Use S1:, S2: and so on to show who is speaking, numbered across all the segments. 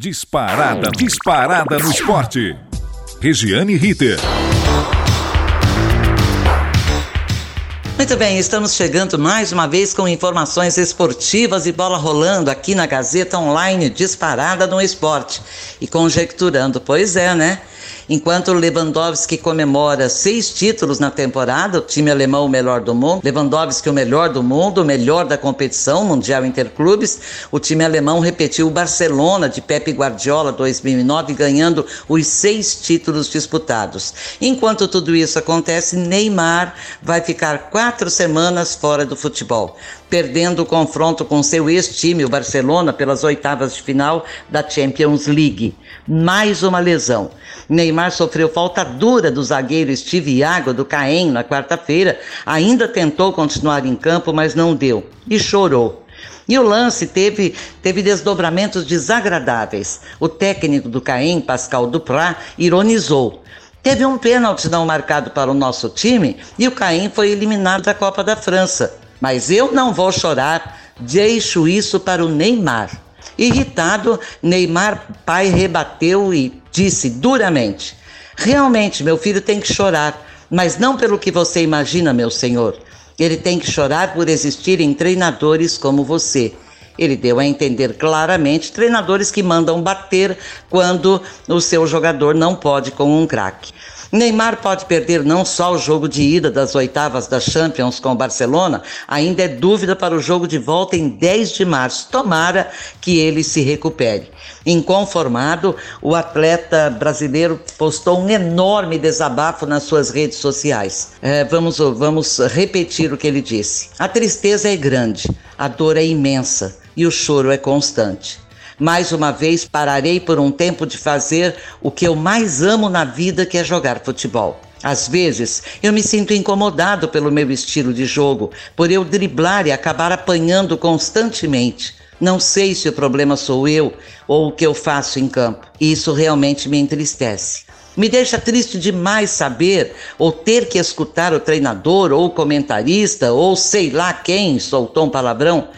S1: Disparada, disparada no esporte. Regiane Ritter.
S2: Muito bem, estamos chegando mais uma vez com informações esportivas e bola rolando aqui na Gazeta Online Disparada no Esporte. E conjecturando, pois é, né? Enquanto Lewandowski comemora seis títulos na temporada, o time alemão o melhor do mundo, Lewandowski o melhor do mundo, o melhor da competição mundial interclubes, o time alemão repetiu o Barcelona de Pepe Guardiola 2009, ganhando os seis títulos disputados. Enquanto tudo isso acontece, Neymar vai ficar quatro semanas fora do futebol perdendo o confronto com seu ex-time, o Barcelona, pelas oitavas de final da Champions League. Mais uma lesão. Neymar sofreu falta dura do zagueiro Steve Iago do Caen na quarta-feira. Ainda tentou continuar em campo, mas não deu. E chorou. E o lance teve, teve desdobramentos desagradáveis. O técnico do Caen, Pascal Duprat, ironizou. Teve um pênalti não marcado para o nosso time e o Caim foi eliminado da Copa da França. Mas eu não vou chorar, deixo isso para o Neymar. Irritado, Neymar pai rebateu e disse duramente: Realmente, meu filho tem que chorar, mas não pelo que você imagina, meu senhor. Ele tem que chorar por existirem treinadores como você. Ele deu a entender claramente treinadores que mandam bater quando o seu jogador não pode com um craque. Neymar pode perder não só o jogo de ida das oitavas da Champions com o Barcelona, ainda é dúvida para o jogo de volta em 10 de março. Tomara que ele se recupere. Inconformado, o atleta brasileiro postou um enorme desabafo nas suas redes sociais. É, vamos, vamos repetir o que ele disse. A tristeza é grande, a dor é imensa e o choro é constante. Mais uma vez pararei por um tempo de fazer o que eu mais amo na vida, que é jogar futebol. Às vezes, eu me sinto incomodado pelo meu estilo de jogo, por eu driblar e acabar apanhando constantemente. Não sei se o problema sou eu ou o que eu faço em campo. E isso realmente me entristece. Me deixa triste demais saber ou ter que escutar o treinador ou o comentarista ou sei lá quem soltou um palavrão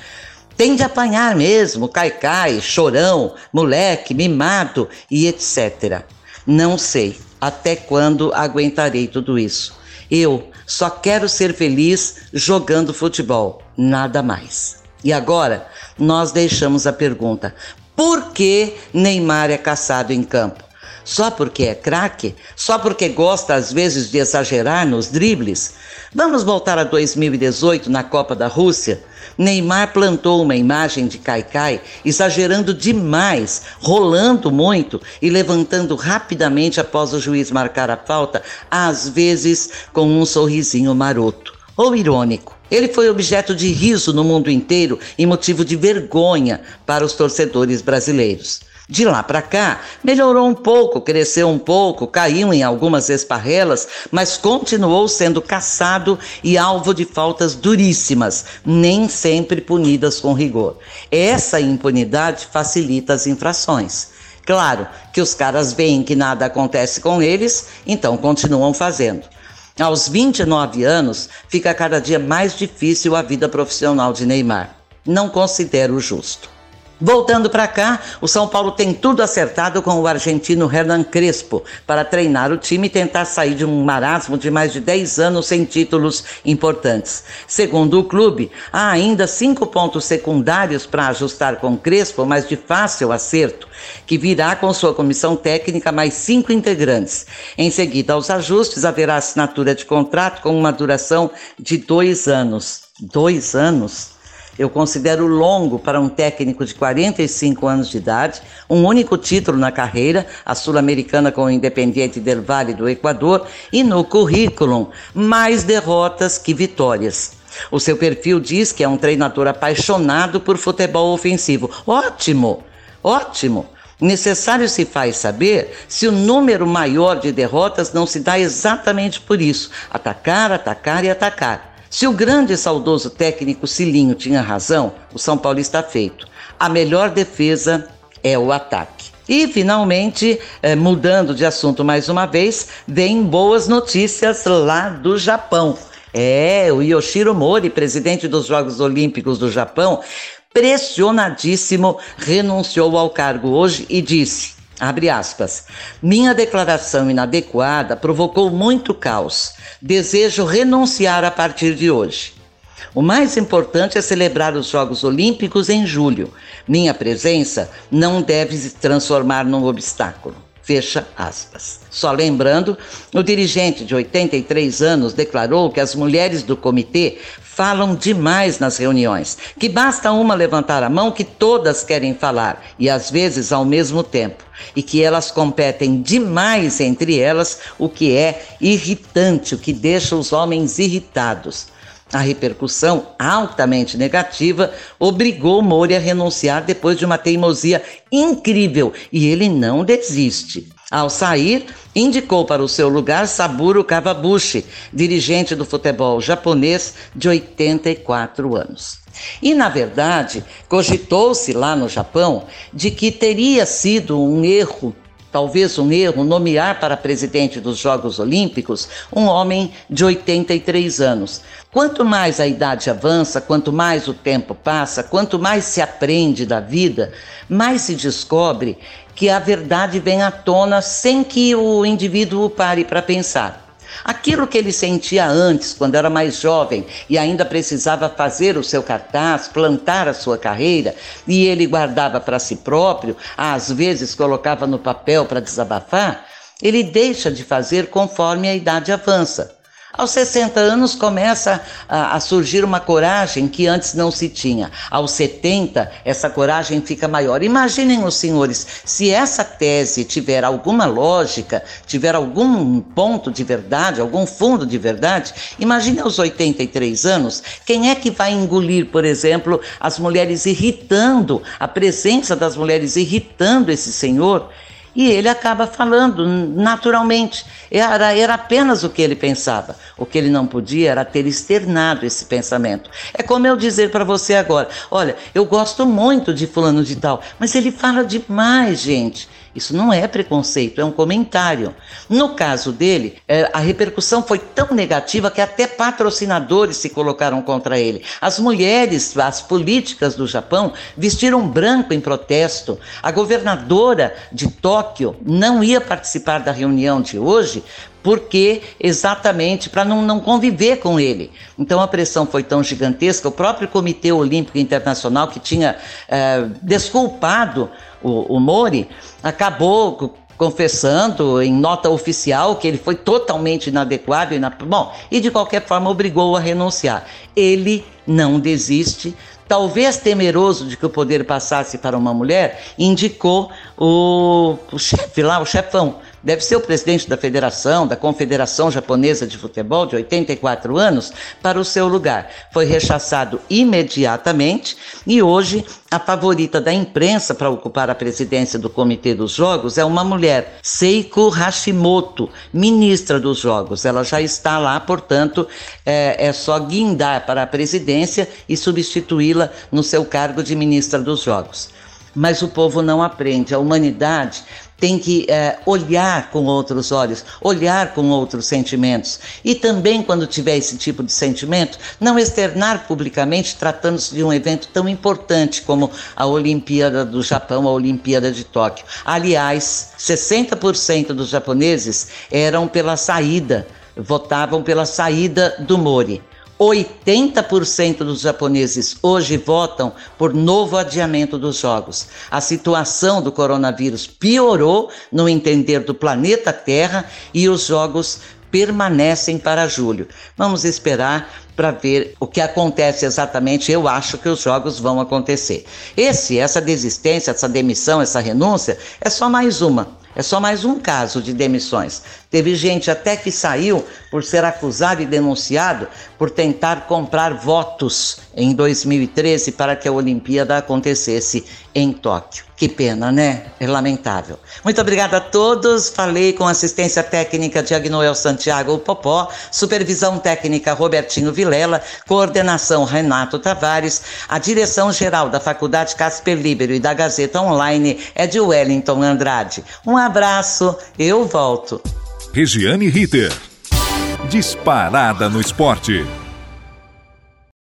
S2: tem de apanhar mesmo, caicai, chorão, moleque, mimado e etc. Não sei até quando aguentarei tudo isso. Eu só quero ser feliz jogando futebol, nada mais. E agora nós deixamos a pergunta: por que Neymar é caçado em campo? Só porque é craque? Só porque gosta às vezes de exagerar nos dribles? Vamos voltar a 2018 na Copa da Rússia? Neymar plantou uma imagem de Caicai, exagerando demais, rolando muito e levantando rapidamente após o juiz marcar a falta, às vezes com um sorrisinho maroto ou irônico. Ele foi objeto de riso no mundo inteiro e motivo de vergonha para os torcedores brasileiros. De lá para cá, melhorou um pouco, cresceu um pouco, caiu em algumas esparrelas, mas continuou sendo caçado e alvo de faltas duríssimas, nem sempre punidas com rigor. Essa impunidade facilita as infrações. Claro que os caras veem que nada acontece com eles, então continuam fazendo. Aos 29 anos, fica cada dia mais difícil a vida profissional de Neymar. Não considero justo. Voltando para cá, o São Paulo tem tudo acertado com o argentino Hernan Crespo para treinar o time e tentar sair de um marasmo de mais de 10 anos sem títulos importantes. Segundo o clube, há ainda cinco pontos secundários para ajustar com Crespo, mas de fácil acerto, que virá com sua comissão técnica mais cinco integrantes. Em seguida aos ajustes, haverá assinatura de contrato com uma duração de dois anos. Dois anos? Eu considero longo para um técnico de 45 anos de idade, um único título na carreira, a Sul-Americana com o Independiente del Valle do Equador, e no currículo, mais derrotas que vitórias. O seu perfil diz que é um treinador apaixonado por futebol ofensivo. Ótimo! Ótimo! Necessário se faz saber se o número maior de derrotas não se dá exatamente por isso: atacar, atacar e atacar. Se o grande e saudoso técnico Cilinho tinha razão, o São Paulo está feito. A melhor defesa é o ataque. E, finalmente, eh, mudando de assunto mais uma vez, vem boas notícias lá do Japão. É, o Yoshiro Mori, presidente dos Jogos Olímpicos do Japão, pressionadíssimo, renunciou ao cargo hoje e disse: Abre aspas. Minha declaração inadequada provocou muito caos. Desejo renunciar a partir de hoje. O mais importante é celebrar os Jogos Olímpicos em julho. Minha presença não deve se transformar num obstáculo. Fecha aspas. Só lembrando, o dirigente de 83 anos declarou que as mulheres do comitê falam demais nas reuniões, que basta uma levantar a mão que todas querem falar e às vezes ao mesmo tempo, e que elas competem demais entre elas, o que é irritante, o que deixa os homens irritados. A repercussão altamente negativa obrigou Mori a renunciar depois de uma teimosia incrível e ele não desiste. Ao sair, indicou para o seu lugar Saburo Kawabushi, dirigente do futebol japonês de 84 anos. E, na verdade, cogitou-se lá no Japão de que teria sido um erro talvez um erro, nomear para presidente dos Jogos Olímpicos um homem de 83 anos. Quanto mais a idade avança, quanto mais o tempo passa, quanto mais se aprende da vida, mais se descobre que a verdade vem à tona sem que o indivíduo pare para pensar. Aquilo que ele sentia antes, quando era mais jovem e ainda precisava fazer o seu cartaz, plantar a sua carreira, e ele guardava para si próprio, às vezes colocava no papel para desabafar, ele deixa de fazer conforme a idade avança. Aos 60 anos começa a, a, surgir uma coragem que antes não se tinha. Aos 70, essa coragem fica maior. Imaginem os senhores, se essa tese tiver alguma lógica, tiver algum ponto de verdade, algum fundo de verdade, imagine aos 83 anos, quem é que vai engolir, por exemplo, as mulheres irritando, a presença das mulheres irritando esse senhor? E ele acaba falando naturalmente. Era, era apenas o que ele pensava. O que ele não podia era ter externado esse pensamento. É como eu dizer para você agora: olha, eu gosto muito de Fulano de Tal, mas ele fala demais, gente. Isso não é preconceito, é um comentário. No caso dele, é, a repercussão foi tão negativa que até patrocinadores se colocaram contra ele. As mulheres, as políticas do Japão vestiram branco em protesto. A governadora de Tóquio não ia participar da reunião de hoje porque exatamente para não, não conviver com ele. Então a pressão foi tão gigantesca, o próprio Comitê Olímpico Internacional, que tinha é, desculpado o, o Mori, acabou confessando em nota oficial que ele foi totalmente inadequado. Ina... Bom, e de qualquer forma obrigou a renunciar. Ele não desiste. Talvez temeroso de que o poder passasse para uma mulher, indicou o, o chefe lá, o chefão, deve ser o presidente da federação, da Confederação Japonesa de Futebol, de 84 anos, para o seu lugar. Foi rechaçado imediatamente e hoje a favorita da imprensa para ocupar a presidência do Comitê dos Jogos é uma mulher, Seiko Hashimoto, ministra dos Jogos. Ela já está lá, portanto, é, é só guindar para a presidência e substituí-la no seu cargo de ministra dos Jogos mas o povo não aprende. A humanidade tem que é, olhar com outros olhos, olhar com outros sentimentos. E também, quando tiver esse tipo de sentimento, não externar publicamente, tratando-se de um evento tão importante como a Olimpíada do Japão, a Olimpíada de Tóquio. Aliás, 60% dos japoneses eram pela saída, votavam pela saída do Mori. 80% dos japoneses hoje votam por novo adiamento dos jogos. A situação do coronavírus piorou no entender do planeta Terra e os jogos permanecem para julho. Vamos esperar para ver o que acontece exatamente. Eu acho que os jogos vão acontecer. Esse, essa desistência, essa demissão, essa renúncia é só mais uma é só mais um caso de demissões. Teve gente até que saiu por ser acusado e denunciado por tentar comprar votos em 2013 para que a Olimpíada acontecesse em Tóquio. Que pena, né? É lamentável. Muito obrigada a todos. Falei com assistência técnica de Agnoel Santiago Popó, supervisão técnica Robertinho Vilela, coordenação Renato Tavares, a direção geral da Faculdade Casper Libero e da Gazeta Online é de Wellington Andrade. Um abraço, eu volto.
S1: Regiane Ritter. Disparada no esporte.